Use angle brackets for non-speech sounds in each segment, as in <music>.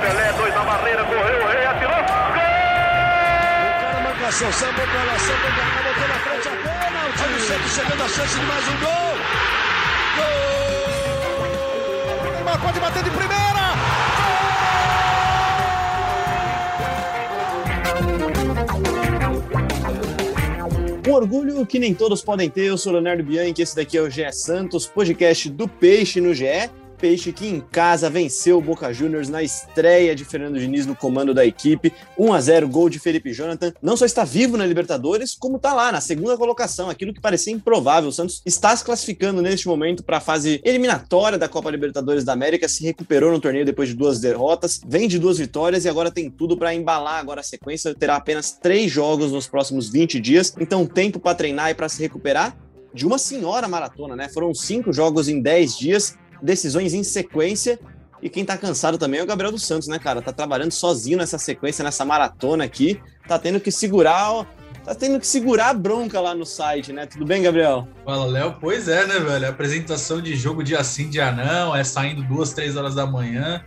Pelé, dois na barreira, correu, o rei atirou. Gol! O cara marcação, sambou pra lá, sambou pra cá, botou na frente a pênalti. Olha o Santos chegando a chance de mais um gol. Gol! Neymar pode bater de primeira. Orgulho que nem todos podem ter. Eu sou Leonardo Bianchi, esse daqui é o GE Santos, podcast do Peixe no GE. Peixe que em casa venceu o Boca Juniors na estreia de Fernando Diniz no comando da equipe. 1 a 0 gol de Felipe Jonathan. Não só está vivo na Libertadores, como está lá na segunda colocação, aquilo que parecia improvável. O Santos está se classificando neste momento para a fase eliminatória da Copa Libertadores da América, se recuperou no torneio depois de duas derrotas, vem de duas vitórias e agora tem tudo para embalar agora a sequência. Terá apenas três jogos nos próximos 20 dias, então tempo para treinar e para se recuperar de uma senhora maratona, né? Foram cinco jogos em 10 dias decisões em sequência. E quem tá cansado também é o Gabriel dos Santos, né, cara? Tá trabalhando sozinho nessa sequência, nessa maratona aqui. Tá tendo que segurar, tá tendo que segurar a bronca lá no site, né? Tudo bem, Gabriel? Fala, Léo. Pois é, né, velho? apresentação de jogo dia sim, dia não, é saindo duas, três horas da manhã.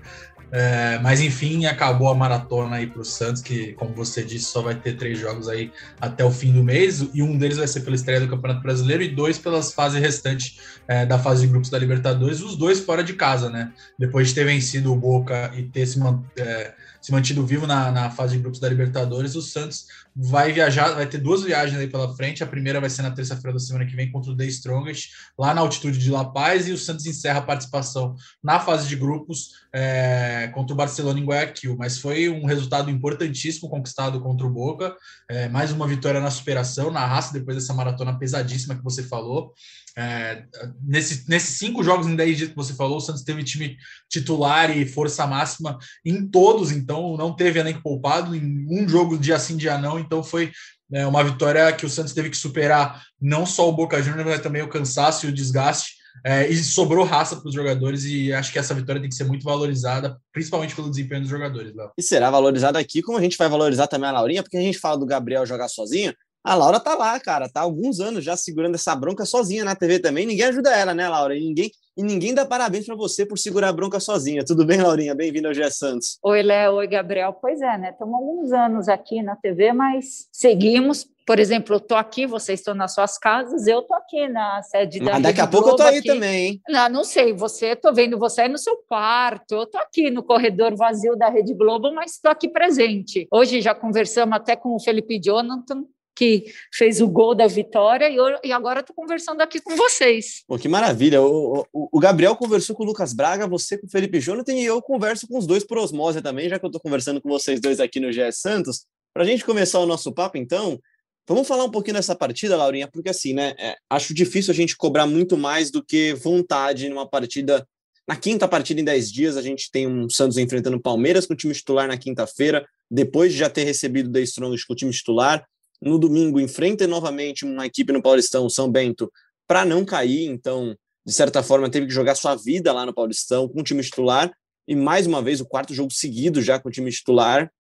É, mas enfim, acabou a maratona aí para o Santos, que, como você disse, só vai ter três jogos aí até o fim do mês, e um deles vai ser pela estreia do Campeonato Brasileiro e dois pelas fases restantes é, da fase de grupos da Libertadores, os dois fora de casa, né? Depois de ter vencido o Boca e ter se, é, se mantido vivo na, na fase de grupos da Libertadores, o Santos vai viajar, vai ter duas viagens aí pela frente. A primeira vai ser na terça-feira da semana que vem contra o The Strongest, lá na altitude de La Paz, e o Santos encerra a participação na fase de grupos é, contra o Barcelona em Guayaquil. Mas foi um resultado importantíssimo conquistado contra o Boca. É, mais uma vitória na superação, na raça, depois dessa maratona pesadíssima que você falou. É, nesse, nesses cinco jogos em 10 dias que você falou, o Santos teve time titular e força máxima em todos, então não teve elenco poupado em um jogo dia sim, dia não, então foi é, uma vitória que o Santos teve que superar não só o Boca Juniors, mas também o cansaço e o desgaste. É, e sobrou raça para os jogadores, e acho que essa vitória tem que ser muito valorizada, principalmente pelo desempenho dos jogadores. Léo. E será valorizada aqui, como a gente vai valorizar também a Laurinha, porque a gente fala do Gabriel jogar sozinho, a Laura tá lá, cara, tá há alguns anos já segurando essa bronca sozinha na TV também. Ninguém ajuda ela, né, Laura? E ninguém, e ninguém dá parabéns para você por segurar a bronca sozinha. Tudo bem, Laurinha? Bem-vindo ao Gé Santos. Oi, Léo. Oi, Gabriel. Pois é, né? Estamos alguns anos aqui na TV, mas seguimos. Por exemplo, eu tô aqui, vocês estão nas suas casas, eu tô aqui na sede da. Mas daqui a pouco eu tô aí aqui. também, hein? Não, não sei, você, tô vendo você aí no seu quarto, eu tô aqui no corredor vazio da Rede Globo, mas estou aqui presente. Hoje já conversamos até com o Felipe Jonathan, que fez o gol da vitória e, eu, e agora estou conversando aqui com vocês. Pô, que maravilha! O, o, o, Gabriel conversou com o Lucas Braga, você com o Felipe Jonathan e eu converso com os dois por osmose também, já que eu estou conversando com vocês dois aqui no GS Santos. Para a gente começar o nosso papo, então, vamos falar um pouquinho dessa partida, Laurinha, porque assim, né? É, acho difícil a gente cobrar muito mais do que vontade numa partida. Na quinta partida em 10 dias, a gente tem um Santos enfrentando o Palmeiras com o time titular na quinta-feira, depois de já ter recebido o The Strongest com o time titular no domingo enfrenta novamente uma equipe no Paulistão, São Bento, para não cair. Então, de certa forma, teve que jogar sua vida lá no Paulistão com o time titular. E mais uma vez, o quarto jogo seguido já com o time titular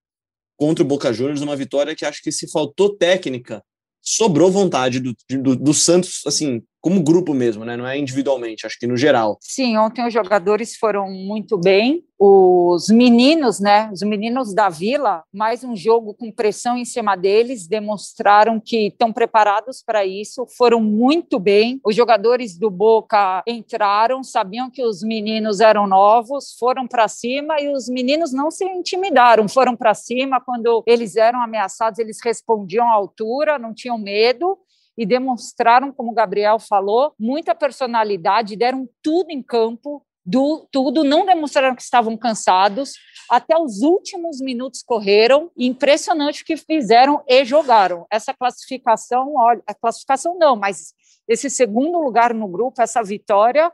contra o Boca Juniors, uma vitória que acho que se faltou técnica, sobrou vontade do, do, do Santos, assim, como grupo mesmo, né? Não é individualmente, acho que no geral. Sim, ontem os jogadores foram muito bem. Os meninos, né? Os meninos da Vila, mais um jogo com pressão em cima deles, demonstraram que estão preparados para isso, foram muito bem. Os jogadores do Boca entraram, sabiam que os meninos eram novos, foram para cima e os meninos não se intimidaram, foram para cima quando eles eram ameaçados, eles respondiam à altura, não tinham medo e demonstraram, como o Gabriel falou, muita personalidade, deram tudo em campo, do, tudo, não demonstraram que estavam cansados, até os últimos minutos correram, impressionante o que fizeram e jogaram. Essa classificação, olha, a classificação não, mas esse segundo lugar no grupo, essa vitória,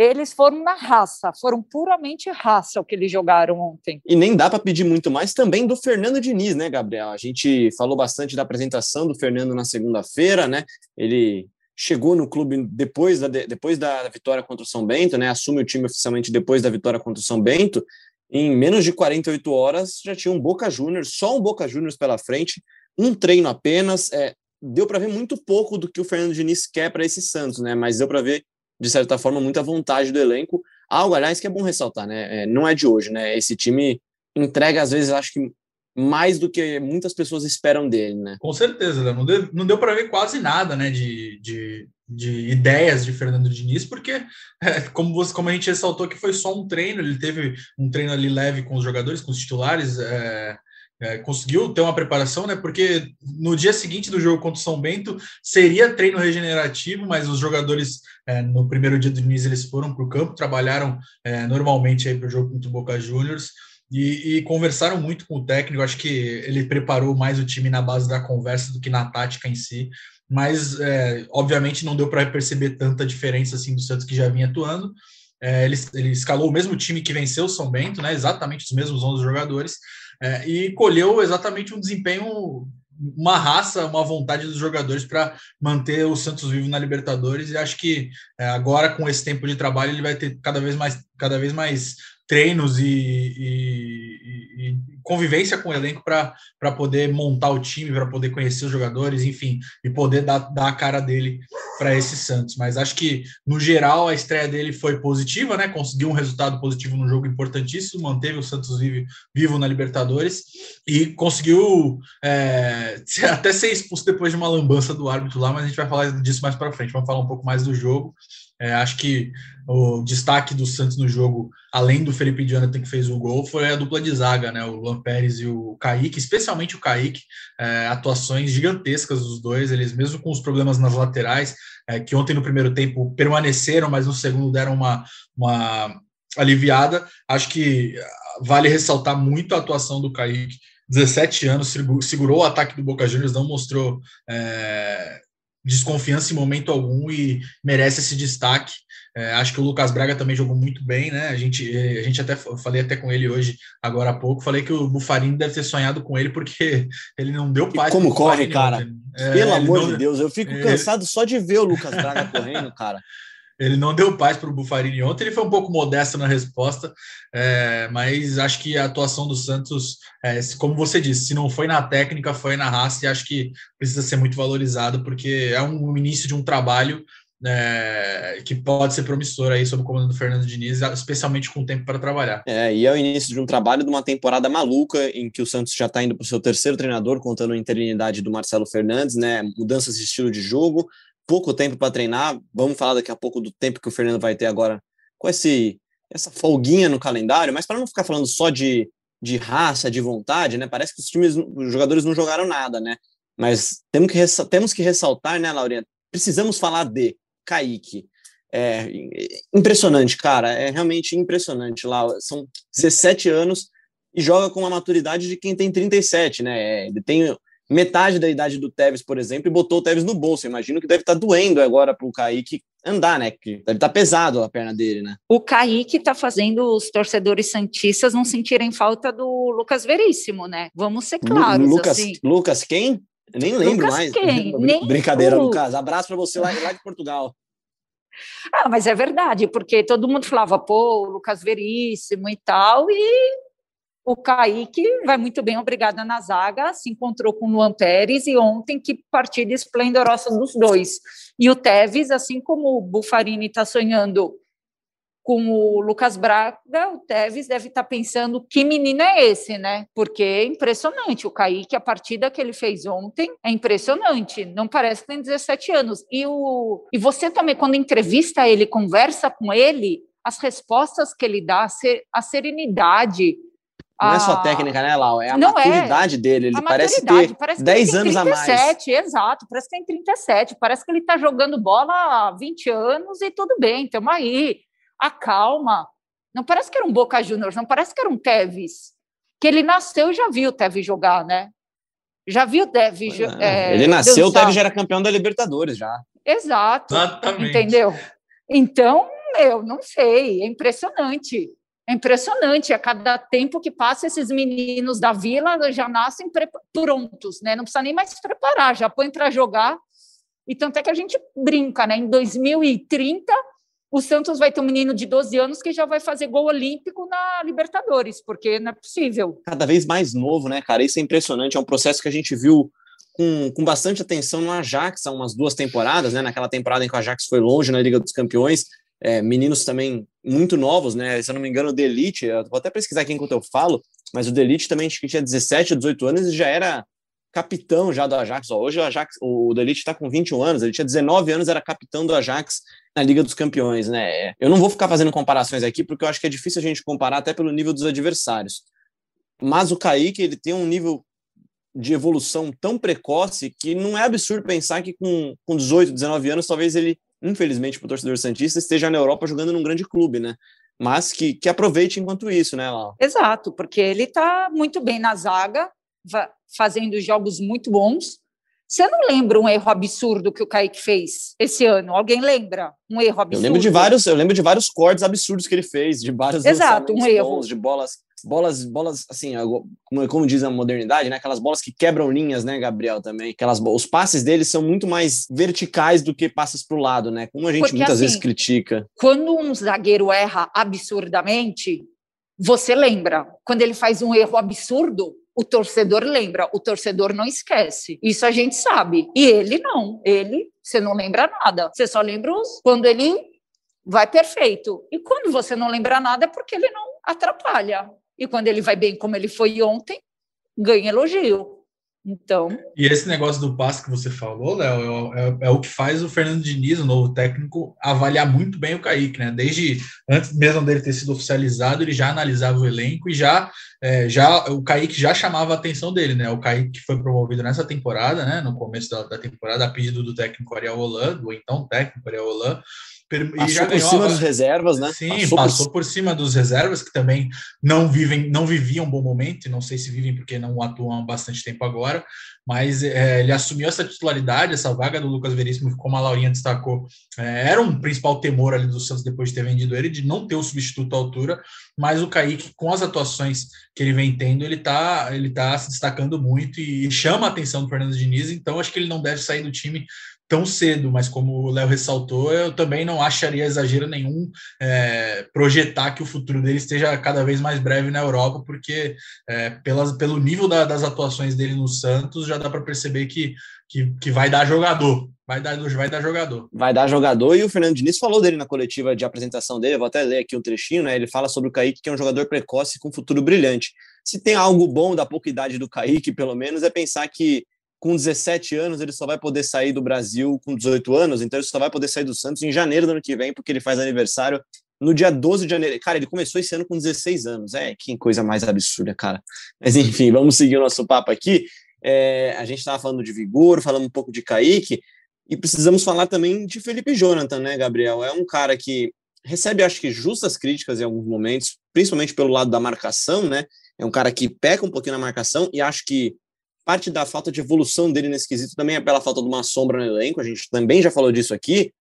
eles foram na raça, foram puramente raça o que eles jogaram ontem. E nem dá para pedir muito mais também do Fernando Diniz, né, Gabriel? A gente falou bastante da apresentação do Fernando na segunda-feira, né? Ele chegou no clube depois da, depois da vitória contra o São Bento, né? Assume o time oficialmente depois da vitória contra o São Bento. Em menos de 48 horas já tinha um Boca Juniors, só um Boca Juniors pela frente, um treino apenas. É, deu para ver muito pouco do que o Fernando Diniz quer para esse Santos, né? Mas deu para ver de certa forma, muita vontade do elenco. Algo, aliás, que é bom ressaltar, né? É, não é de hoje, né? Esse time entrega, às vezes, acho que mais do que muitas pessoas esperam dele, né? Com certeza, não deu, não deu para ver quase nada, né, de, de, de, ideias de Fernando Diniz, porque, <laughs> é, como, você, como a gente ressaltou que foi só um treino, ele teve um treino ali leve com os jogadores, com os titulares, é, é, conseguiu ter uma preparação, né? Porque no dia seguinte do jogo contra o São Bento seria treino regenerativo, mas os jogadores é, no primeiro dia do Diniz eles foram para o campo, trabalharam é, normalmente aí para o jogo contra o Boca Juniors e, e, conversaram muito com o técnico. Acho que ele preparou mais o time na base da conversa do que na tática em si. Mas, é, obviamente, não deu para perceber tanta diferença assim do Santos que já vinha atuando. É, ele, ele, escalou o mesmo time que venceu o São Bento, né, exatamente os mesmos 11 jogadores, é, e colheu exatamente um desempenho, uma raça, uma vontade dos jogadores para manter o Santos vivo na Libertadores. E acho que é, agora, com esse tempo de trabalho, ele vai ter cada vez mais, cada vez mais treinos e, e, e, convivência com o elenco para poder montar o time, para poder conhecer os jogadores, enfim, e poder dar, dar a cara dele para esse Santos. Mas acho que, no geral, a estreia dele foi positiva, né? Conseguiu um resultado positivo no jogo importantíssimo, manteve o Santos vivo, vivo na Libertadores e conseguiu é, <laughs> até ser expulso depois de uma lambança do árbitro lá, mas a gente vai falar disso mais para frente. Vamos falar um pouco mais do jogo. É, acho que o destaque do Santos no jogo, além do Felipe Jonathan que fez o gol, foi a dupla de zaga, né? O Luan Pérez e o Kaique, especialmente o Kaique, é, atuações gigantescas dos dois, eles mesmo com os problemas nas laterais, é, que ontem no primeiro tempo permaneceram, mas no segundo deram uma, uma aliviada. Acho que vale ressaltar muito a atuação do Kaique. 17 anos, segurou o ataque do Boca Juniors, não mostrou é, desconfiança em momento algum e merece esse destaque. É, acho que o Lucas Braga também jogou muito bem, né? A gente, é, a gente até falei até com ele hoje, agora há pouco, falei que o Bufarini deve ter sonhado com ele porque <laughs> ele não deu paz. E como corre, cara? É, Pelo amor não, de Deus, eu fico cansado só de ver o Lucas Braga correndo, cara. <laughs> Ele não deu paz para o Bufarini ontem, ele foi um pouco modesto na resposta, é, mas acho que a atuação do Santos, é, como você disse, se não foi na técnica, foi na raça, e acho que precisa ser muito valorizado, porque é um início de um trabalho é, que pode ser promissor aí sob o comando do Fernando Diniz, especialmente com tempo para trabalhar. É, e é o início de um trabalho de uma temporada maluca em que o Santos já está indo para o seu terceiro treinador, contando a interinidade do Marcelo Fernandes, né? Mudanças de estilo de jogo, pouco tempo para treinar. Vamos falar daqui a pouco do tempo que o Fernando vai ter agora com esse, essa folguinha no calendário, mas para não ficar falando só de, de raça, de vontade, né? Parece que os times, os jogadores não jogaram nada, né? Mas temos que, temos que ressaltar, né, Laurinha? Precisamos falar de Kaique. É impressionante, cara. É realmente impressionante lá. São 17 anos e joga com a maturidade de quem tem 37, né? Ele tem metade da idade do Tevez, por exemplo, e botou o Tevez no bolso. Eu imagino que deve estar tá doendo agora para o Kaique andar, né? Que deve estar tá pesado a perna dele, né? O Kaique está fazendo os torcedores santistas não sentirem falta do Lucas Veríssimo, né? Vamos ser claros. Lucas, assim. Lucas quem? Eu nem lembro Lucas mais. Quem? <laughs> Brincadeira, Nem Lucas. Abraço para você lá, lá de Portugal. Ah, mas é verdade, porque todo mundo falava, pô, Lucas Veríssimo e tal, e o Kaique vai muito bem, obrigada na zaga, se encontrou com o Luan Pérez e ontem que partida esplendorosa dos dois. E o Tevez, assim como o Bufarini está sonhando com o Lucas Braga, o Tevez deve estar tá pensando que menino é esse, né? Porque é impressionante. O Kaique, a partida que ele fez ontem, é impressionante. Não parece que tem 17 anos. E, o, e você também, quando entrevista ele, conversa com ele, as respostas que ele dá, a serenidade, não é só a técnica, né, Lau? É a não é. maturidade é. dele. Ele parece ter parece 10 anos 37, a mais. Exato, parece que tem 37. Parece que ele está jogando bola há 20 anos e tudo bem, estamos aí. Acalma. Não parece que era um Boca Juniors, não parece que era um Tevez. Que ele nasceu e já viu o Tevez jogar, né? Já viu o Tevez. É, ele nasceu, dançar. o Tevez já era campeão da Libertadores já. Exato. Exatamente. Entendeu? Então, eu não sei, é impressionante. É impressionante, a cada tempo que passa, esses meninos da vila já nascem prontos, né? Não precisa nem mais se preparar, já põe para jogar. E tanto é que a gente brinca, né? Em 2030, o Santos vai ter um menino de 12 anos que já vai fazer gol olímpico na Libertadores, porque não é possível. Cada vez mais novo, né, cara? Isso é impressionante. É um processo que a gente viu com, com bastante atenção no Ajax há umas duas temporadas, né? Naquela temporada em que o Ajax foi longe na Liga dos Campeões. É, meninos também muito novos, né? Se eu não me engano, o Delite, eu vou até pesquisar aqui enquanto eu falo, mas o Delite também acho que tinha 17, 18 anos e já era capitão já do Ajax. Ó, hoje o Ajax, o Delite está com 21 anos, ele tinha 19 anos, era capitão do Ajax na Liga dos Campeões, né? Eu não vou ficar fazendo comparações aqui, porque eu acho que é difícil a gente comparar até pelo nível dos adversários. Mas o Kaique, ele tem um nível de evolução tão precoce que não é absurdo pensar que com, com 18, 19 anos, talvez ele, infelizmente, para o torcedor Santista, esteja na Europa jogando num grande clube, né? Mas que, que aproveite enquanto isso, né, Lau? Exato, porque ele está muito bem na zaga, fazendo jogos muito bons. Você não lembra um erro absurdo que o Kaique fez esse ano? Alguém lembra um erro absurdo? Eu lembro de vários, eu lembro de vários cortes absurdos que ele fez, de vários Exato, um erro. Bons, de bolas bolas, bolas assim, como, como diz a modernidade, né? Aquelas bolas que quebram linhas, né, Gabriel, também. Aquelas, os passes deles são muito mais verticais do que passes para o lado, né? Como a gente Porque, muitas assim, vezes critica. Quando um zagueiro erra absurdamente, você lembra. Quando ele faz um erro absurdo, o torcedor lembra, o torcedor não esquece. Isso a gente sabe. E ele não. Ele, você não lembra nada. Você só lembra os, quando ele vai perfeito. E quando você não lembra nada é porque ele não atrapalha. E quando ele vai bem, como ele foi ontem, ganha elogio. Então. E esse negócio do passe que você falou, Léo, é, é, é, o que faz o Fernando Diniz, o novo técnico, avaliar muito bem o Kaique, né? Desde antes mesmo dele ter sido oficializado, ele já analisava o elenco e já, é, já o Kaique já chamava a atenção dele, né? O Kaique que foi promovido nessa temporada, né? No começo da, da temporada, a pedido do técnico Ariel Holan, do então técnico Ariel Holan, Passou e por cima dos reservas, né? Sim, passou, passou por... por... cima dos reservas que também não vivem, não viviam um bom momento. Não sei se vivem porque não atuam há bastante tempo agora, mas é, ele assumiu essa titularidade, essa vaga do Lucas Veríssimo, como a Laurinha destacou, é, era um principal temor ali do Santos depois de ter vendido ele, de não ter o substituto à altura. Mas o Kaique, com as atuações que ele vem tendo, ele tá, ele tá se destacando muito e chama a atenção do Fernando Diniz. Então, acho que ele não deve sair do time tão cedo, mas como o Léo ressaltou, eu também não acharia exagero nenhum é, projetar que o futuro dele esteja cada vez mais breve na Europa, porque é, pelas, pelo nível da, das atuações dele no Santos, já dá para perceber que, que, que vai dar jogador. Vai dar, vai dar jogador. Vai dar jogador, e o Fernando Diniz falou dele na coletiva de apresentação dele, vou até ler aqui um trechinho, né? Ele fala sobre o Kaique, que é um jogador precoce com futuro brilhante. Se tem algo bom da pouca idade do Kaique, pelo menos, é pensar que com 17 anos, ele só vai poder sair do Brasil com 18 anos, então ele só vai poder sair do Santos em janeiro do ano que vem, porque ele faz aniversário no dia 12 de janeiro. Cara, ele começou esse ano com 16 anos. É, que coisa mais absurda, cara. Mas enfim, vamos seguir o nosso papo aqui. É, a gente estava falando de vigor, falando um pouco de Kaique, e precisamos falar também de Felipe Jonathan, né, Gabriel? É um cara que recebe, acho que, justas críticas em alguns momentos, principalmente pelo lado da marcação, né? É um cara que peca um pouquinho na marcação e acho que parte da falta de evolução dele nesse quesito também é pela falta de uma sombra no elenco, a gente também já falou disso aqui,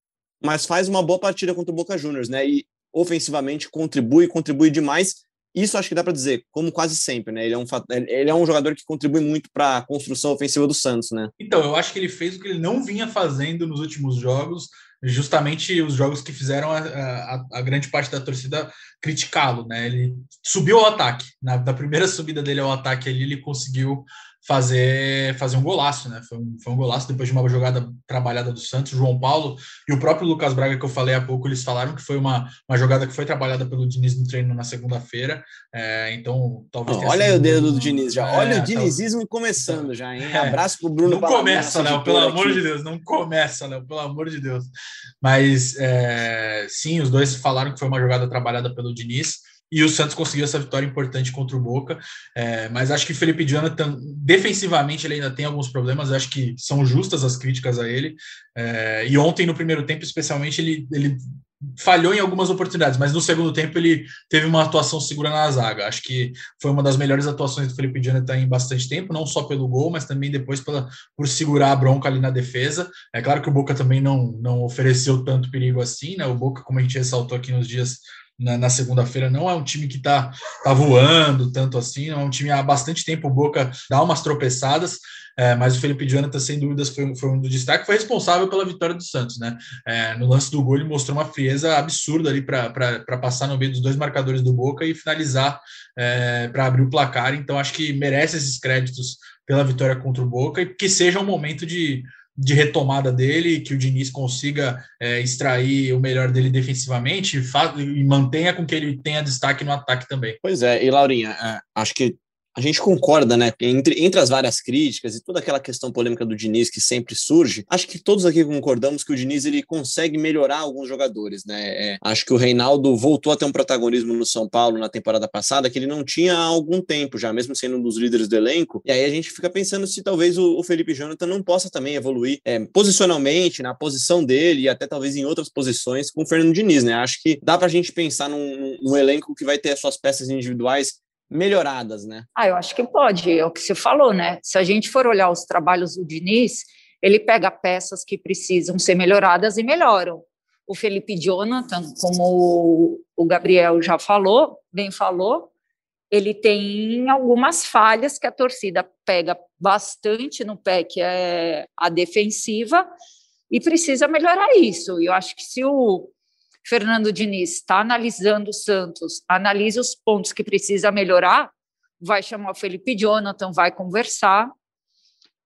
mas faz uma boa partida contra o Boca Juniors, né? E ofensivamente contribui, contribui demais. Isso acho que dá para dizer, como quase sempre, né? Ele é um, ele é um jogador que contribui muito para a construção ofensiva do Santos, né? Então, eu acho que ele fez o que ele não vinha fazendo nos últimos jogos, justamente os jogos que fizeram a, a, a grande parte da torcida criticá-lo, né? Ele subiu ao ataque. Na, na primeira subida dele ao ataque ali, ele conseguiu fazer fazer um golaço, né? Foi um, foi um golaço depois de uma jogada trabalhada do Santos, João Paulo e o próprio Lucas Braga que eu falei há pouco, eles falaram que foi uma, uma jogada que foi trabalhada pelo Diniz no treino na segunda-feira. É, então, talvez. Oh, olha aí o dedo do Diniz já. Olha é, o dinizismo tal... começando já, hein? É. Abraço pro Bruno. Não começa, Léo, pelo amor aqui. de Deus, não começa, Léo, pelo amor de Deus. Mas é, sim, os dois falaram que foi uma jogada trabalhada pelo Diniz e o Santos conseguiu essa vitória importante contra o Boca. É, mas acho que Felipe Jonathan, defensivamente, ele ainda tem alguns problemas. Acho que são justas as críticas a ele. É, e ontem, no primeiro tempo, especialmente, ele, ele falhou em algumas oportunidades, mas no segundo tempo ele teve uma atuação segura na zaga. Acho que foi uma das melhores atuações do Felipe Jonathan em bastante tempo, não só pelo gol, mas também depois pela, por segurar a bronca ali na defesa. É claro que o Boca também não, não ofereceu tanto perigo assim, né? O Boca, como a gente ressaltou aqui nos dias na, na segunda-feira. Não é um time que está tá voando tanto assim, não é um time há bastante tempo o Boca dá umas tropeçadas, é, mas o Felipe Jonathan, sem dúvidas, foi, foi um do destaque, foi responsável pela vitória do Santos, né? É, no lance do gol, ele mostrou uma frieza absurda ali para passar no meio dos dois marcadores do Boca e finalizar é, para abrir o placar. Então, acho que merece esses créditos pela vitória contra o Boca e que seja um momento de, de retomada dele, que o Diniz consiga é, extrair o melhor dele defensivamente e, mantenha com que ele tenha destaque no ataque também. Pois é, e Laurinha, é, acho que a gente concorda, né? Entre, entre as várias críticas e toda aquela questão polêmica do Diniz que sempre surge, acho que todos aqui concordamos que o Diniz ele consegue melhorar alguns jogadores, né? É, acho que o Reinaldo voltou a ter um protagonismo no São Paulo na temporada passada que ele não tinha há algum tempo já, mesmo sendo um dos líderes do elenco. E aí a gente fica pensando se talvez o, o Felipe Jonathan não possa também evoluir é, posicionalmente, na posição dele e até talvez em outras posições com o Fernando Diniz, né? Acho que dá para a gente pensar num, num elenco que vai ter as suas peças individuais melhoradas, né? Ah, eu acho que pode, é o que você falou, né? Se a gente for olhar os trabalhos do Diniz, ele pega peças que precisam ser melhoradas e melhoram. O Felipe Jonathan, como o Gabriel já falou, bem falou, ele tem algumas falhas que a torcida pega bastante no pé, que é a defensiva, e precisa melhorar isso. E eu acho que se o Fernando Diniz está analisando o Santos, analisa os pontos que precisa melhorar, vai chamar o Felipe Jonathan, vai conversar.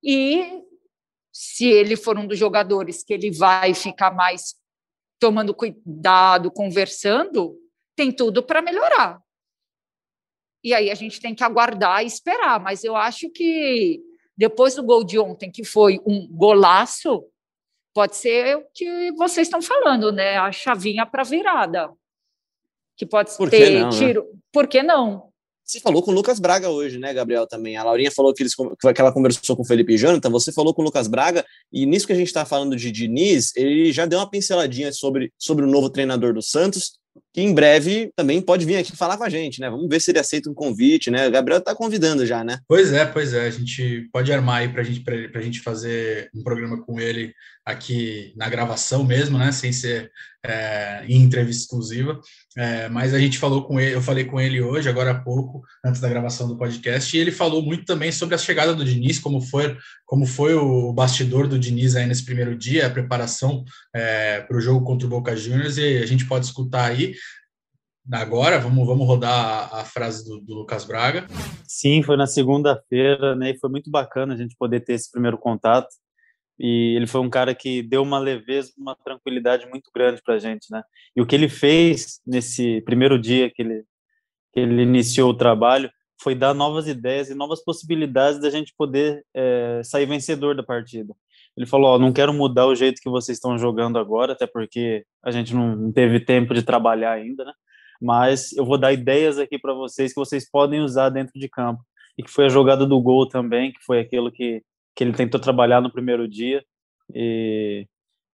E se ele for um dos jogadores que ele vai ficar mais tomando cuidado, conversando, tem tudo para melhorar. E aí a gente tem que aguardar e esperar. Mas eu acho que depois do gol de ontem, que foi um golaço, pode ser o que vocês estão falando, né? A chavinha para virada. Que pode Por ter não, né? tiro. Né? Por que não? Você falou com o Lucas Braga hoje, né, Gabriel? Também. A Laurinha falou que, eles, que ela conversou com o Felipe Jonathan. Você falou com o Lucas Braga, e nisso que a gente está falando de Diniz, ele já deu uma pinceladinha sobre, sobre o novo treinador do Santos que em breve também pode vir aqui falar com a gente, né? Vamos ver se ele aceita um convite, né? O Gabriel está convidando já, né? Pois é, pois é. A gente pode armar aí para gente, a gente fazer um programa com ele aqui na gravação mesmo, né? Sem ser é, em entrevista exclusiva. É, mas a gente falou com ele, eu falei com ele hoje, agora há pouco, antes da gravação do podcast, e ele falou muito também sobre a chegada do Diniz, como foi, como foi o bastidor do Diniz aí nesse primeiro dia, a preparação é, para o jogo contra o Boca Juniors, e a gente pode escutar aí. Agora, vamos, vamos rodar a, a frase do, do, Lucas Braga. Sim, foi na segunda-feira, né? E foi muito bacana a gente poder ter esse primeiro contato. E ele foi um cara que deu uma leveza, uma tranquilidade muito grande para a gente, né? E o que ele fez nesse primeiro dia que ele, que ele iniciou o trabalho foi dar novas ideias e novas possibilidades da gente poder é, sair vencedor da partida. Ele falou: ó, não quero mudar o jeito que vocês estão jogando agora, até porque a gente não teve tempo de trabalhar ainda, né? Mas eu vou dar ideias aqui para vocês que vocês podem usar dentro de campo. E que foi a jogada do gol também, que foi aquilo que que ele tentou trabalhar no primeiro dia e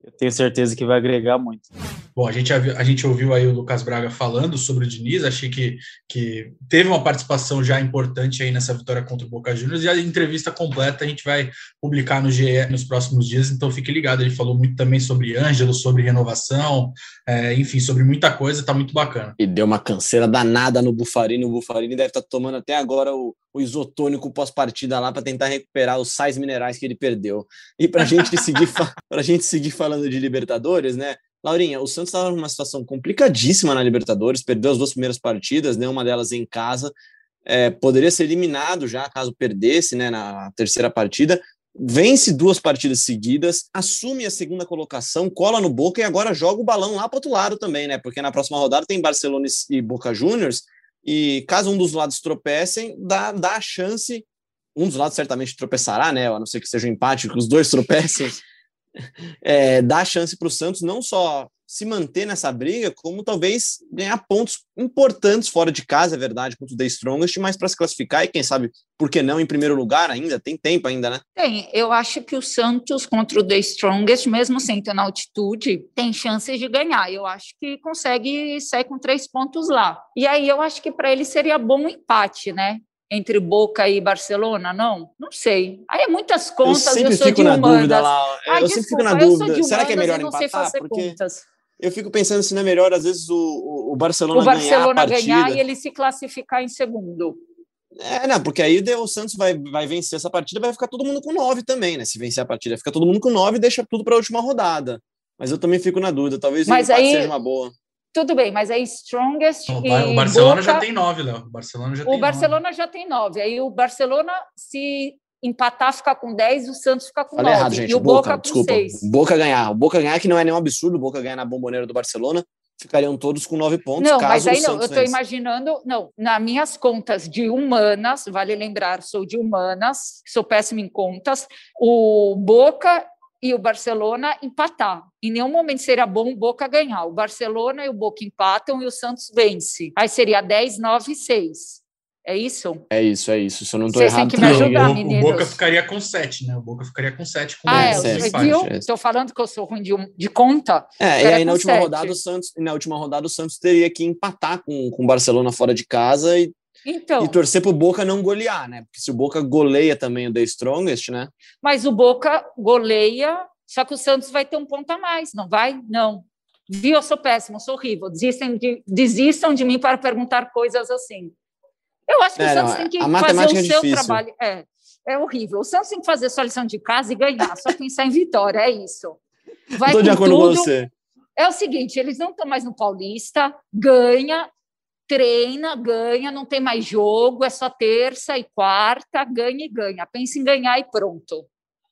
eu tenho certeza que vai agregar muito. Bom, a gente, a gente ouviu aí o Lucas Braga falando sobre o Diniz, achei que, que teve uma participação já importante aí nessa vitória contra o Boca Juniors, e a entrevista completa a gente vai publicar no GE nos próximos dias, então fique ligado, ele falou muito também sobre Ângelo, sobre renovação, é, enfim, sobre muita coisa, tá muito bacana. E deu uma canseira danada no Bufarini, o Bufarini deve estar tá tomando até agora o, o isotônico pós-partida lá para tentar recuperar os sais minerais que ele perdeu. E para gente seguir <laughs> para a gente seguir falando de Libertadores, né? Laurinha, o Santos estava numa situação complicadíssima na Libertadores, perdeu as duas primeiras partidas, né, uma delas em casa, é, poderia ser eliminado já caso perdesse né, na terceira partida. Vence duas partidas seguidas, assume a segunda colocação, cola no Boca e agora joga o balão lá para outro lado também, né? Porque na próxima rodada tem Barcelona e Boca Juniors, e caso um dos lados tropecem, dá, dá a chance. Um dos lados certamente tropeçará, né? A não ser que seja um empate, que os dois tropecem <laughs> é, dar chance para o Santos não só se manter nessa briga, como talvez ganhar pontos importantes fora de casa, é verdade, contra o The Strongest, mas para se classificar e quem sabe, por que não em primeiro lugar ainda? Tem tempo ainda, né? Tem. Eu acho que o Santos contra o The Strongest, mesmo ter na altitude, tem chances de ganhar. Eu acho que consegue sair com três pontos lá. E aí eu acho que para ele seria bom um empate, né? Entre Boca e Barcelona? Não, não sei. Aí é muitas contas, eu, sempre eu sou fico de humanas. Dúvida, lá. Eu ah, sempre fico na dúvida. Será que é melhor empatar? Porque contas. eu fico pensando se não é melhor, às vezes, o, o Barcelona, o Barcelona ganhar, ganhar e ele se classificar em segundo. É, não, porque aí o Santos vai, vai vencer essa partida, vai ficar todo mundo com nove também, né? Se vencer a partida, fica todo mundo com nove e deixa tudo para a última rodada. Mas eu também fico na dúvida, talvez Mas aí, seja uma boa. Tudo bem, mas aí Strongest. O, e o Barcelona Boca, já tem nove, Léo. O Barcelona já o tem Barcelona nove. já tem nove. Aí o Barcelona, se empatar, ficar com 10, o Santos ficar com Falei 9. errado, gente. E o Boca, Boca, com desculpa. 6. Boca ganhar. O Boca ganhar, que não é nenhum absurdo. O Boca ganhar na bomboneira do Barcelona. Ficariam todos com nove pontos. Não, caso mas aí o não, Santos eu estou imaginando, não, nas minhas contas de humanas, vale lembrar, sou de humanas, sou péssima em contas, o Boca e o Barcelona empatar. Em nenhum momento seria bom o Boca ganhar. O Barcelona e o Boca empatam e o Santos vence. Aí seria 10, 9 e 6. É isso? É isso, é isso. Se eu não tô errado, que me também. ajudar, o, o meninos. Boca ficaria com 7, né? O Boca ficaria com 7 com Ah, É, é. Estou falando que eu sou ruim de, de conta. É, e aí na última sete. rodada o Santos, na última rodada o Santos teria que empatar com, com o Barcelona fora de casa e, Então, e torcer pro Boca não golear, né? Porque se o Boca goleia também o The Strongest, né? mas o Boca goleia, só que o Santos vai ter um ponto a mais, não vai? Não. Viu? Eu sou péssimo, sou horrível. Desistem de, desistam de mim para perguntar coisas assim. Eu acho que É, o Santos não, tem que fazer o é seu difícil. trabalho. É, é horrível. O Santos tem que fazer sua lição de casa e ganhar, só pensar em vitória, é isso. Vai Estou de acordo tudo. com você. É o seguinte, eles não estão mais no Paulista, ganha, treina, ganha, não tem mais jogo, é só terça e quarta, ganha e ganha. Pensa em ganhar e pronto.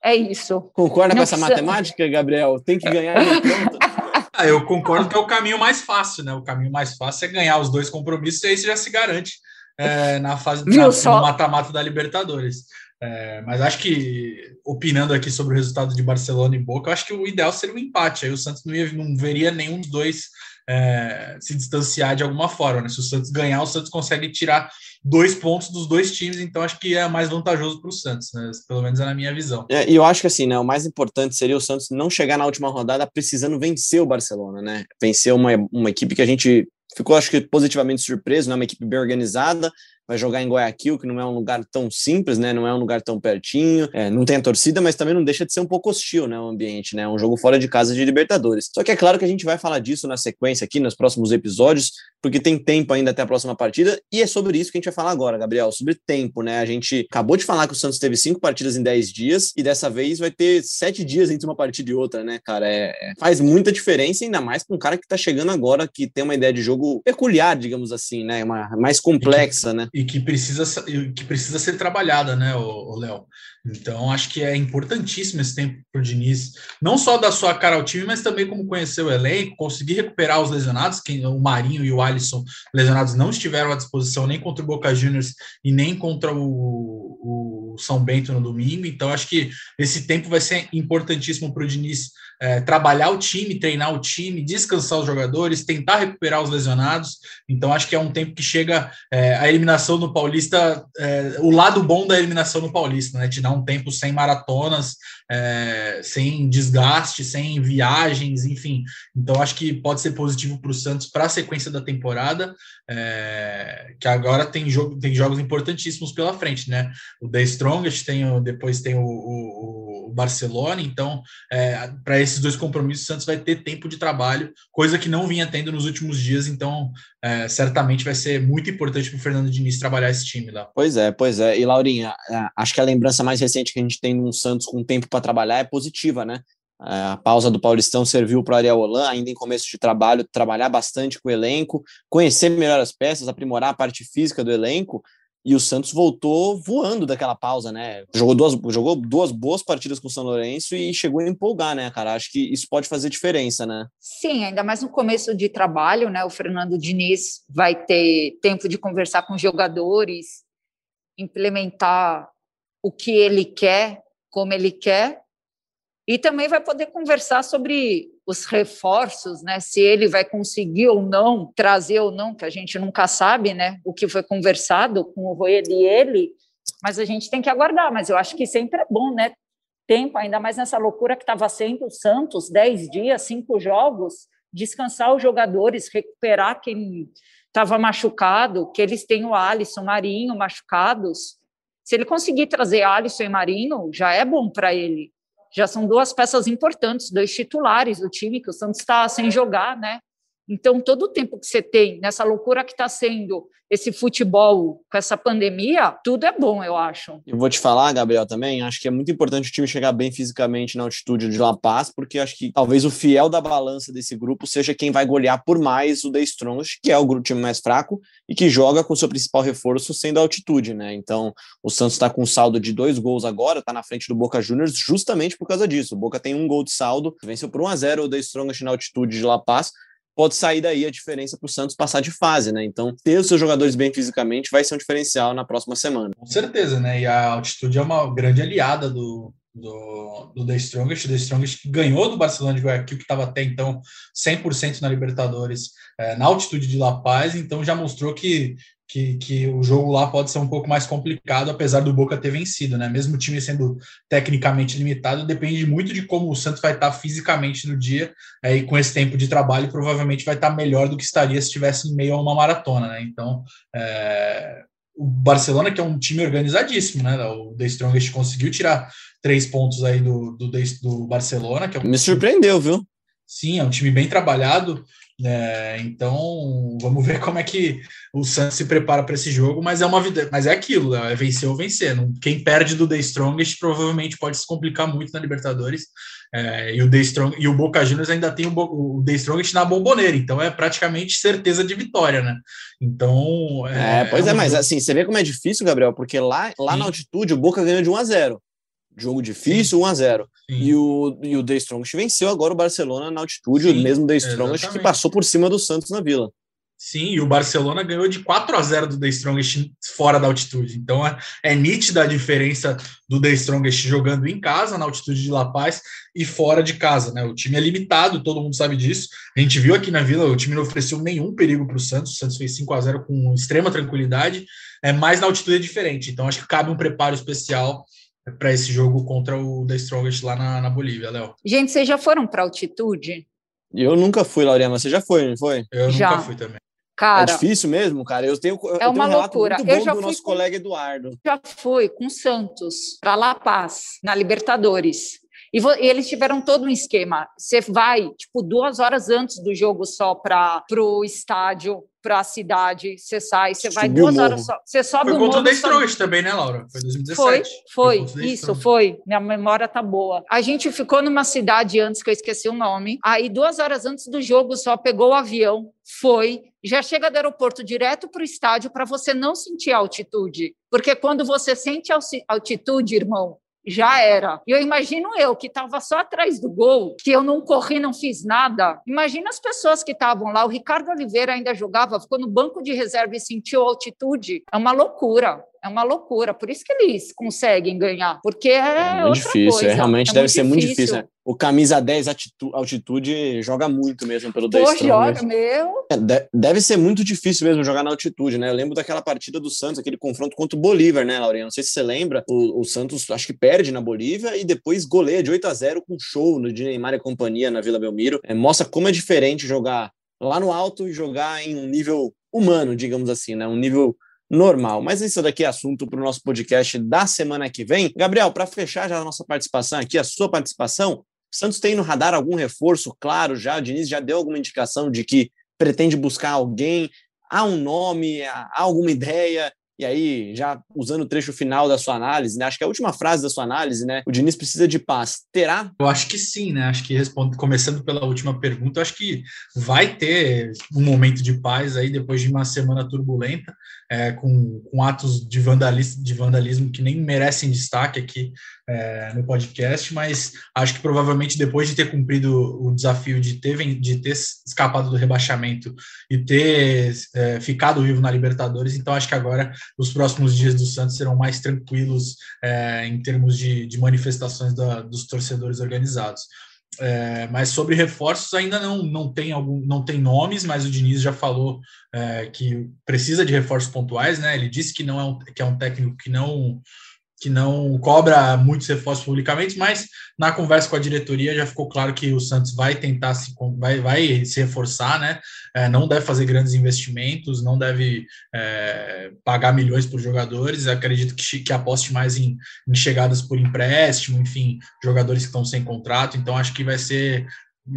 É isso. Concorda com Não essa precisa- matemática, Gabriel? Tem que ganhar e pronto. <laughs> Ah, eu concordo que é o caminho mais fácil, né? O caminho mais fácil é ganhar os dois compromissos e aí você já se garante é, na fase na- só? mata-mata da Libertadores. É, mas acho que, opinando aqui sobre o resultado de Barcelona e Boca, eu acho que o ideal seria um empate. Aí o Santos não, ia- não veria nenhum dos dois é, se distanciar de alguma forma. Né? Se o Santos ganhar, o Santos consegue tirar dois pontos dos dois times, então acho que é mais vantajoso para o Santos, né? pelo menos é na minha visão. É, E eu acho que assim, né? O mais importante seria o Santos não chegar na última rodada precisando vencer o Barcelona, né? Vencer uma, uma equipe que a gente ficou, acho que, positivamente surpreso, né? Uma equipe bem organizada, vai jogar em Guayaquil, que não é um lugar tão simples, né? Não é um lugar tão pertinho, é, não tem a torcida, mas também não deixa de ser um pouco hostil, né? O ambiente, né? Um jogo fora de casa de Libertadores. Só que é claro que a gente vai falar disso na sequência aqui, nos próximos episódios, porque tem tempo ainda até a próxima partida, e é sobre isso que a gente vai falar agora, Gabriel, sobre tempo, né? A gente acabou de falar que o Santos teve cinco partidas em dez dias, e dessa vez vai ter sete dias entre uma partida e outra, né, cara? É, é- faz muita diferença, ainda mais com um cara que tá chegando agora, que tem uma ideia de jogo peculiar, digamos assim, né? Uma, mais complexa, né? E que precisa, sa- que precisa ser trabalhada, né, Léo? Então, acho que é importantíssimo esse tempo para o Diniz, não só dar sua cara ao time, mas também como conhecer o elenco, conseguir recuperar os lesionados, que o Marinho e o Alisson lesionados não estiveram à disposição nem contra o Boca Juniors e nem contra o, o São Bento no domingo. Então, acho que esse tempo vai ser importantíssimo para o Diniz é, trabalhar o time, treinar o time, descansar os jogadores, tentar recuperar os lesionados. Então, acho que é um tempo que chega é, a eliminação no Paulista, é, o lado bom da eliminação no Paulista, né? Te dá um tempo sem maratonas, é, sem desgaste, sem viagens, enfim. Então, acho que pode ser positivo para o Santos para a sequência da temporada, é, que agora tem, jogo, tem jogos importantíssimos pela frente, né? O The Strongest, tem o, depois tem o, o, o Barcelona, então, é, para esses dois compromissos, o Santos vai ter tempo de trabalho, coisa que não vinha tendo nos últimos dias, então, é, certamente vai ser muito importante para o Fernando Diniz trabalhar esse time lá. Pois é, pois é. E Laurinha, é, acho que a lembrança mais recente que a gente tem de um Santos com tempo para trabalhar é positiva, né? É, A pausa do Paulistão serviu para o Ariel Holan, ainda em começo de trabalho, trabalhar bastante com o elenco, conhecer melhor as peças, aprimorar a parte física do elenco. E o Santos voltou voando daquela pausa, né? Jogou duas, jogou duas boas partidas com o São Lourenço e chegou a empolgar, né, cara? Acho que isso pode fazer diferença, né? Sim, ainda mais no começo de trabalho, né? O Fernando Diniz vai ter tempo de conversar com os jogadores, implementar o que ele quer, como ele quer, e também vai poder conversar sobre os reforços, né? Se ele vai conseguir ou não trazer ou não, que a gente nunca sabe, né? O que foi conversado com o Roeda e ele, mas a gente tem que aguardar. Mas eu acho que sempre é bom, né? Tempo, ainda mais nessa loucura que estava sendo o Santos, dez dias, cinco jogos, descansar os jogadores, recuperar quem estava machucado, que eles têm o Alisson, Marinho machucados. Se ele conseguir trazer Alisson e Marinho, já é bom para ele. Já são duas peças importantes, dois titulares do time que o Santos está sem jogar, né? Então, todo o tempo que você tem nessa loucura que está sendo esse futebol com essa pandemia, tudo é bom, eu acho. Eu vou te falar, Gabriel, também, acho que é muito importante o time chegar bem fisicamente na altitude de La Paz, porque acho que talvez o fiel da balança desse grupo seja quem vai golear por mais o The Strongest, que é o time mais fraco e que joga com seu principal reforço sendo a altitude, né? Então, o Santos está com um saldo de dois gols agora, está na frente do Boca Juniors justamente por causa disso. O Boca tem um gol de saldo, venceu por 1 a 0 o The Strongest na altitude de La Paz, pode sair daí a diferença para o Santos passar de fase, né? Então, ter os seus jogadores bem fisicamente vai ser um diferencial na próxima semana. Com certeza, né? E a altitude é uma grande aliada do, do, do The Strongest. The Strongest que ganhou do Barcelona de Guayaquil, que estava até então 100% na Libertadores, é, na altitude de La Paz, então já mostrou que que, que o jogo lá pode ser um pouco mais complicado, apesar do Boca ter vencido, né? Mesmo o time sendo tecnicamente limitado, depende muito de como o Santos vai estar fisicamente no dia, e com esse tempo de trabalho, provavelmente vai estar melhor do que estaria se estivesse em meio a uma maratona, né? Então, é, o Barcelona, que é um time organizadíssimo, né? O The Strongest conseguiu tirar três pontos aí do, do, do Barcelona, que é um Me surpreendeu, viu? Sim, é um time bem trabalhado. É, então vamos ver <laughs> como é que o Santos se prepara para esse jogo, mas é uma vida, mas é aquilo, é vencer ou vencer. Não, quem perde do The Strongest provavelmente pode se complicar muito na Libertadores. É, e o The Strong e o Boca Juniors ainda tem o, o The Strongest na bomboneira, então é praticamente certeza de vitória, né? Então é, é pois é, é mas assim você vê como é difícil, Gabriel, porque lá lá na altitude o Boca ganhou de 1 a 0 Jogo difícil, Sim. 1 a 0 E o, e o The Strongest venceu agora o Barcelona na altitude, Sim, o mesmo The Strongest exatamente. que passou por cima do Santos na Vila. Sim, e o Barcelona ganhou de 4 a 0 do The Strongest fora da altitude. Então é, é nítida a diferença do The Strongest jogando em casa, na altitude de La Paz, e fora de casa. Né? O time é limitado, todo mundo sabe disso. A gente viu aqui na Vila, o time não ofereceu nenhum perigo para o Santos. O Santos fez 5 a 0 com extrema tranquilidade, é, mas na altitude é diferente. Então acho que cabe um preparo especial para esse jogo contra o The Strongest lá na, na Bolívia, Léo. Gente, vocês já foram para altitude? Eu nunca fui, Lauriana. Você já foi, não foi? Eu já. nunca fui também. Cara, é difícil mesmo, cara. Eu tenho, eu é uma tenho um loucura. muito bom eu já do fui nosso com, colega Eduardo. Já fui com Santos para La Paz, na Libertadores. E, e, eles tiveram todo um esquema. Você vai, tipo, duas horas antes do jogo só para o estádio, para a cidade, você sai, você vai duas horas só. Você sobe foi o morro. Foi contra o também, né, Laura? Foi 2017. Foi, foi, isso, foi. Minha memória tá boa. A gente ficou numa cidade antes, que eu esqueci o nome. Aí, duas horas antes do jogo, só pegou o avião, foi, já chega do aeroporto direto para o estádio para você não sentir altitude. Porque quando você sente altitude, irmão, já era. E eu imagino eu, que estava só atrás do gol, que eu não corri, não fiz nada. Imagina as pessoas que estavam lá. O Ricardo Oliveira ainda jogava, ficou no banco de reserva e sentiu altitude. É uma loucura. É uma loucura, por isso que eles conseguem ganhar, porque é, é muito difícil, coisa. É, realmente é deve ser difícil. muito difícil. Né? O camisa 10 altitude joga muito mesmo pelo Pô, joga, meu. É, deve ser muito difícil mesmo jogar na altitude, né? Eu lembro daquela partida do Santos, aquele confronto contra o Bolívar, né, Laurinha? Não sei se você lembra, o, o, Santos acho que perde na Bolívia e depois goleia de 8 a 0 com show no de Neymar e companhia na Vila Belmiro. É, mostra como é diferente jogar lá no alto e jogar em um nível humano, digamos assim, né? Um nível normal. Mas isso daqui é assunto para o nosso podcast da semana que vem. Gabriel, para fechar já a nossa participação aqui, a sua participação, Santos tem no radar algum reforço? Claro, já o Diniz já deu alguma indicação de que pretende buscar alguém? Há um nome? Há alguma ideia? E aí, já usando o trecho final da sua análise, né? Acho que a última frase da sua análise, né? O Diniz precisa de paz. Terá? Eu acho que sim, né? Acho que respondo, começando pela última pergunta, acho que vai ter um momento de paz aí depois de uma semana turbulenta é, com, com, atos de vandalismo, de vandalismo que nem merecem destaque aqui é, no podcast, mas acho que provavelmente depois de ter cumprido o desafio de ter, de ter escapado do rebaixamento e ter é, ficado vivo na Libertadores, então acho que agora os próximos dias do Santos serão mais tranquilos é, em termos de, de manifestações da, dos torcedores organizados. É, mas sobre reforços ainda não, não tem algum não tem nomes, mas o Diniz já falou é, que precisa de reforços pontuais, né? Ele disse que não é um, que é um técnico que não que não cobra muitos reforços publicamente, mas na conversa com a diretoria já ficou claro que o Santos vai tentar se vai, vai se reforçar, né? É, não deve fazer grandes investimentos, não deve é, pagar milhões por jogadores. Acredito que, que aposte mais em, em chegadas por empréstimo, enfim, jogadores que estão sem contrato. Então acho que vai ser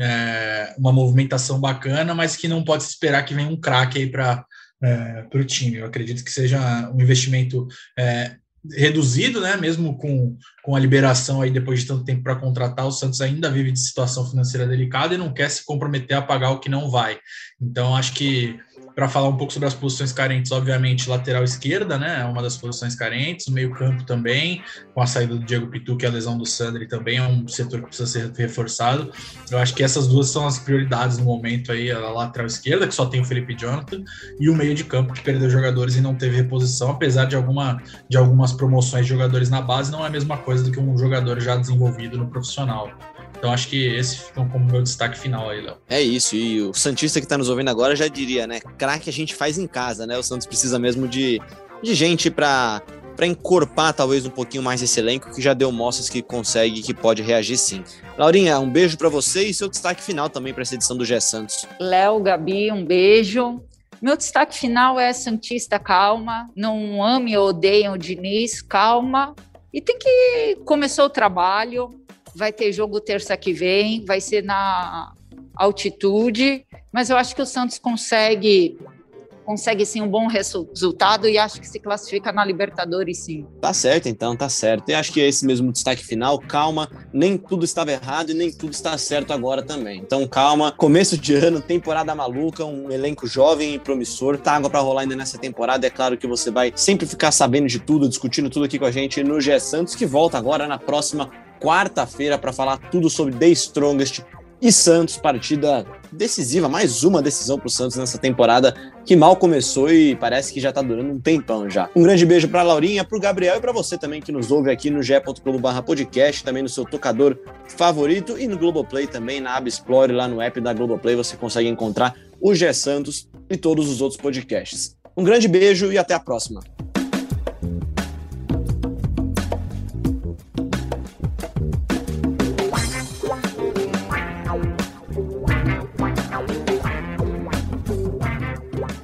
é, uma movimentação bacana, mas que não pode se esperar que venha um craque aí para é, o time. Eu acredito que seja um investimento é, reduzido, né? Mesmo com, com a liberação aí depois de tanto tempo para contratar, o Santos ainda vive de situação financeira delicada e não quer se comprometer a pagar o que não vai. Então, acho que para falar um pouco sobre as posições carentes, obviamente, lateral esquerda, né? É uma das posições carentes, meio-campo também, com a saída do Diego Pitu, que é a lesão do Sandri também é um setor que precisa ser reforçado. Eu acho que essas duas são as prioridades no momento aí, a lateral esquerda, que só tem o Felipe Jonathan, e o meio de campo, que perdeu jogadores e não teve reposição, apesar de, alguma, de algumas promoções de jogadores na base, não é a mesma coisa do que um jogador já desenvolvido no profissional. Então acho que esse fica como meu destaque final aí, Léo. É isso, e o Santista que está nos ouvindo agora já diria, né? Craque a gente faz em casa, né? O Santos precisa mesmo de, de gente para para encorpar talvez um pouquinho mais esse elenco que já deu mostras que consegue que pode reagir sim. Laurinha, um beijo para você e seu destaque final também para essa edição do Gé Santos. Léo, Gabi, um beijo. Meu destaque final é Santista calma, não ame ou odeiem o Diniz, calma. E tem que começou o trabalho, vai ter jogo terça que vem, vai ser na altitude, mas eu acho que o Santos consegue consegue sim um bom resultado e acho que se classifica na Libertadores sim. Tá certo então, tá certo. E acho que é esse mesmo destaque final, calma, nem tudo estava errado e nem tudo está certo agora também. Então calma, começo de ano, temporada maluca, um elenco jovem e promissor, tá água para rolar ainda nessa temporada. É claro que você vai sempre ficar sabendo de tudo, discutindo tudo aqui com a gente no GE Santos, que volta agora na próxima quarta-feira para falar tudo sobre The Strongest e Santos, partida decisiva, mais uma decisão para o Santos nessa temporada que mal começou e parece que já está durando um tempão já. Um grande beijo para Laurinha, para o Gabriel e para você também que nos ouve aqui no ge.globo/podcast, também no seu tocador favorito e no Globoplay também, na Aba Explore, lá no app da Globoplay você consegue encontrar o Gé Santos e todos os outros podcasts. Um grande beijo e até a próxima.